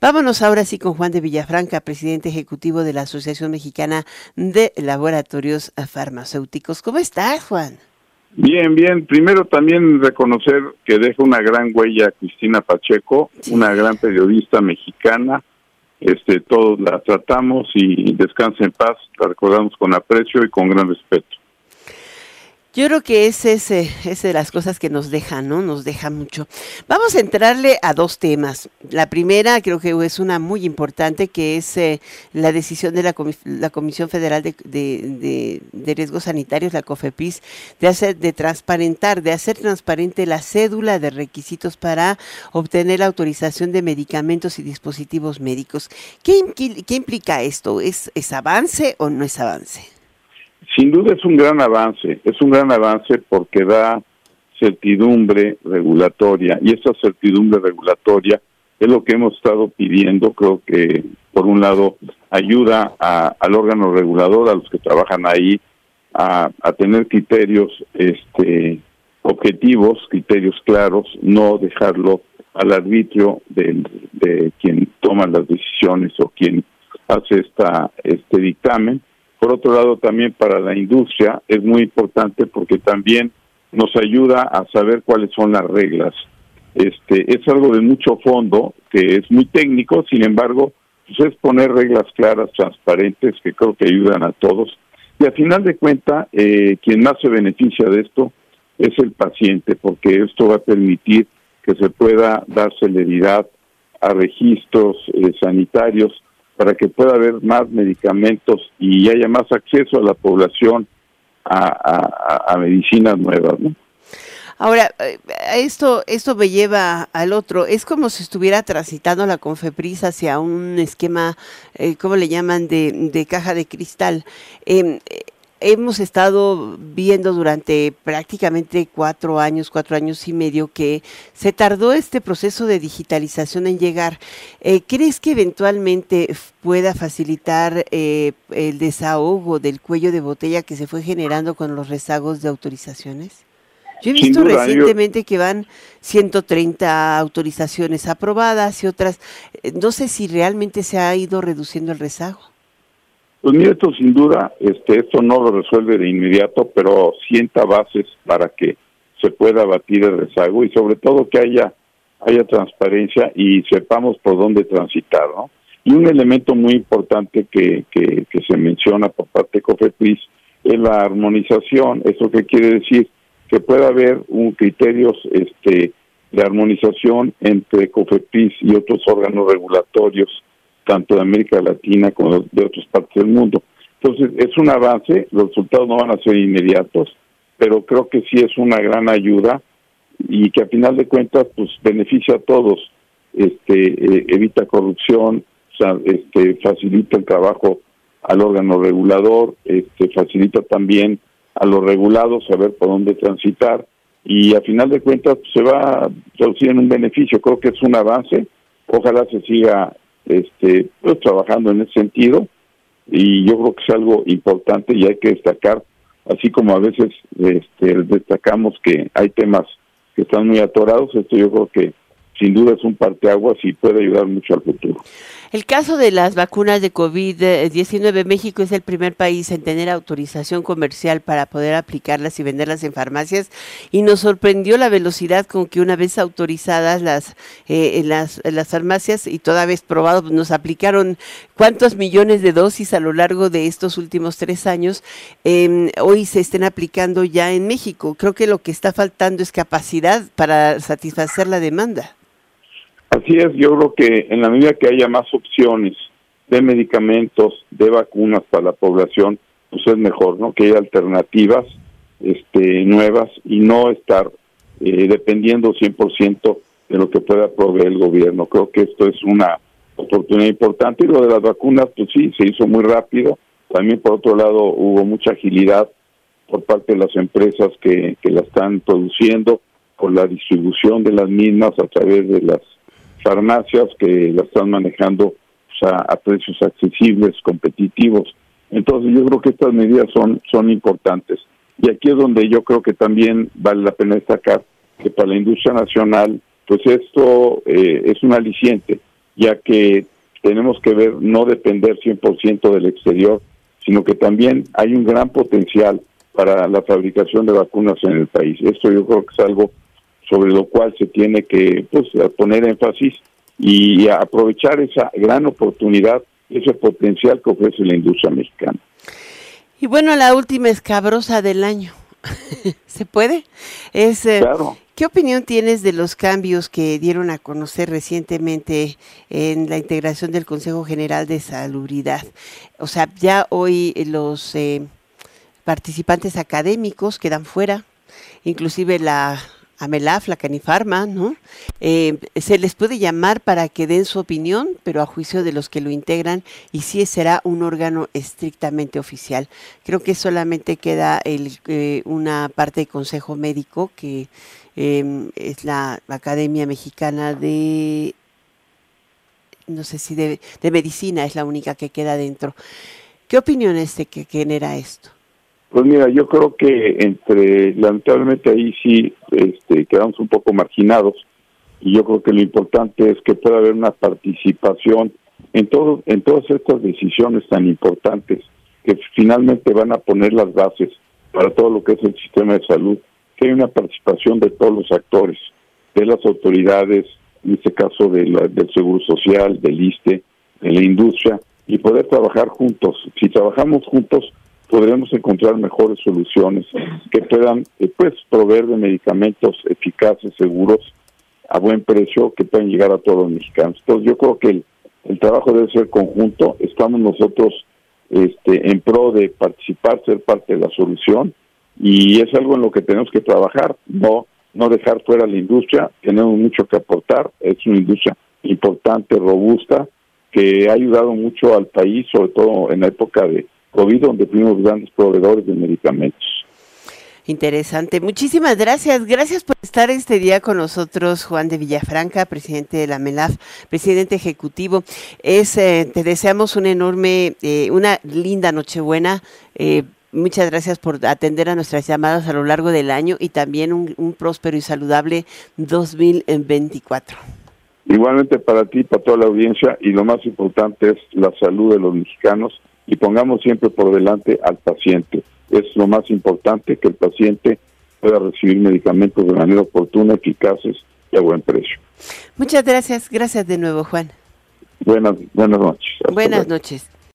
Vámonos ahora sí con Juan de Villafranca, presidente ejecutivo de la Asociación Mexicana de Laboratorios Farmacéuticos. ¿Cómo estás, Juan? Bien, bien. Primero también reconocer que deja una gran huella Cristina Pacheco, una gran periodista mexicana. Este, todos la tratamos y descansa en paz, la recordamos con aprecio y con gran respeto. Yo creo que ese es, de las cosas que nos deja, ¿no? Nos deja mucho. Vamos a entrarle a dos temas. La primera creo que es una muy importante, que es eh, la decisión de la, Comisión Federal de, de, de, Riesgos Sanitarios, la COFEPIS, de hacer, de transparentar, de hacer transparente la cédula de requisitos para obtener la autorización de medicamentos y dispositivos médicos. ¿Qué, qué implica esto? ¿Es, ¿Es avance o no es avance? Sin duda es un gran avance, es un gran avance porque da certidumbre regulatoria y esa certidumbre regulatoria es lo que hemos estado pidiendo, creo que por un lado ayuda al órgano regulador, a los que trabajan ahí, a, tener criterios este, objetivos, criterios claros, no dejarlo al arbitrio de, de quien toma las decisiones o quien hace esta este dictamen por otro lado, también para la industria es muy importante porque también nos ayuda a saber cuáles son las reglas. Este es algo de mucho fondo que es muy técnico, sin embargo, pues es poner reglas claras, transparentes, que creo que ayudan a todos. Y al final de cuentas, eh, quien más se beneficia de esto es el paciente, porque esto va a permitir que se pueda dar celeridad a registros eh, sanitarios para que pueda haber más medicamentos y haya más acceso a la población a, medicinas nuevas. Ahora, eh, esto, esto me lleva al otro. Es como si estuviera transitando la Confepris hacia un esquema, eh, ¿cómo le llaman?, de, de caja de cristal. Eh, hemos estado viendo durante prácticamente cuatro años, cuatro años y medio que se tardó este proceso de digitalización en llegar. Eh, ¿Crees que eventualmente pueda facilitar eh, el desahogo del cuello de botella que se fue generando con los rezagos de autorizaciones? Yo he visto recientemente que van 130 autorizaciones aprobadas y otras. Eh, no sé si realmente se ha ido reduciendo el rezago. Pues mira, esto sin duda, este, esto no lo resuelve de inmediato, pero sienta bases para que se pueda batir el rezago y sobre todo que haya haya transparencia y sepamos por dónde transitar, ¿no? Y un elemento muy importante que, que, que se menciona por parte de COFEPRIS es la armonización. ¿Eso qué quiere decir? Que pueda haber un criterios este, de armonización entre COFEPRIS y otros órganos regulatorios tanto de América Latina como de otras partes del mundo. Entonces, es un avance, los resultados no van a ser inmediatos, pero creo que sí es una gran ayuda y que a final de cuentas pues beneficia a todos, este eh, evita corrupción, este facilita el trabajo al órgano regulador, este facilita también a los regulados saber por dónde transitar y a final de cuentas pues, se va a traducir en un beneficio, creo que es un avance, ojalá se siga este, pues, trabajando en ese sentido y yo creo que es algo importante y hay que destacar, así como a veces este, destacamos que hay temas que están muy atorados, esto yo creo que sin duda es un parteaguas y puede ayudar mucho al futuro. El caso de las vacunas de COVID-19, México es el primer país en tener autorización comercial para poder aplicarlas y venderlas en farmacias y nos sorprendió la velocidad con que una vez autorizadas las, eh, las, las farmacias y toda vez probado, pues, nos aplicaron cuántos millones de dosis a lo largo de estos últimos tres años, em, hoy se estén aplicando ya en México. Creo que lo que está faltando es capacidad para satisfacer la demanda. Así es, yo creo que en la medida que haya más opciones de medicamentos, de vacunas para la población, pues es mejor, ¿no? Que haya alternativas este, nuevas y no estar eh, dependiendo 100% de lo que pueda proveer el gobierno. Creo que esto es una oportunidad importante y lo de las vacunas, pues sí, se hizo muy rápido. También por otro lado hubo mucha agilidad por parte de las empresas que, que la están produciendo, por la distribución de las mismas a través de las farmacias que la están manejando a, precios accesibles, competitivos. Entonces yo creo que estas medidas son, son importantes. Y aquí es donde yo creo que también vale la pena destacar que para la industria nacional, pues esto eh, es un aliciente. ya que tenemos que ver no depender 100% del exterior, sino que también hay un gran potencial para la fabricación de vacunas en el país. Esto yo creo que es algo sobre lo cual se tiene que pues, poner énfasis y aprovechar esa gran oportunidad, ese potencial que ofrece la industria mexicana. Y bueno, la última escabrosa del año. ¿Se puede? Es, eh, claro. ¿Qué opinión tienes de los cambios que dieron a conocer recientemente en la integración del Consejo General de Salubridad? O sea, ya hoy los eh, participantes académicos quedan fuera, inclusive la AMELAF, la Canifarma, ¿no? Eh, se les puede llamar para que den su opinión, pero a juicio de los que lo integran, y sí será un órgano estrictamente oficial. Creo que solamente queda eh, una parte de consejo médico, que em, es la Academia Mexicana de, no sé si de, de medicina, es la única que queda dentro. ¿Qué opinión es de que genera esto? Pues mira, yo creo que entre, lamentablemente ahí sí este, quedamos un poco marginados y yo creo que lo importante es que pueda haber una participación en todo, en todas estas decisiones tan importantes que finalmente van a poner las bases para todo lo que es el sistema de salud, que hay una participación de todos los actores, de las autoridades, en este caso de del Seguro Social, del ISTE, de la industria, y poder trabajar juntos. Si trabajamos juntos, podremos encontrar mejores soluciones que puedan eh, pues proveer de medicamentos eficaces, seguros, a buen precio, que puedan llegar a todos los mexicanos. Entonces yo creo que el, el trabajo debe ser conjunto, estamos nosotros este, en pro de participar, ser parte de la solución, y es algo en lo que tenemos que trabajar, no, no dejar fuera la industria, tenemos mucho que aportar, es una industria importante, robusta, que ha ayudado mucho al país, sobre todo en la época de COVID, donde fuimos grandes proveedores de medicamentos. Interesante. Muchísimas gracias. Gracias por estar este día con nosotros, Juan de Villafranca, presidente de la MELAF, presidente ejecutivo. Es, eh, te deseamos una enorme, eh, una linda Nochebuena. Eh, muchas gracias por atender a nuestras llamadas a lo largo del año y también un, un próspero y saludable 2024. Igualmente para ti, para toda la audiencia, y lo más importante es la salud de los mexicanos y pongamos siempre por delante al paciente. Es lo más importante que el paciente pueda recibir medicamentos de manera oportuna, eficaces y a buen precio. Muchas gracias, gracias de nuevo, Juan. Buenas, buenas noches. buenas noches.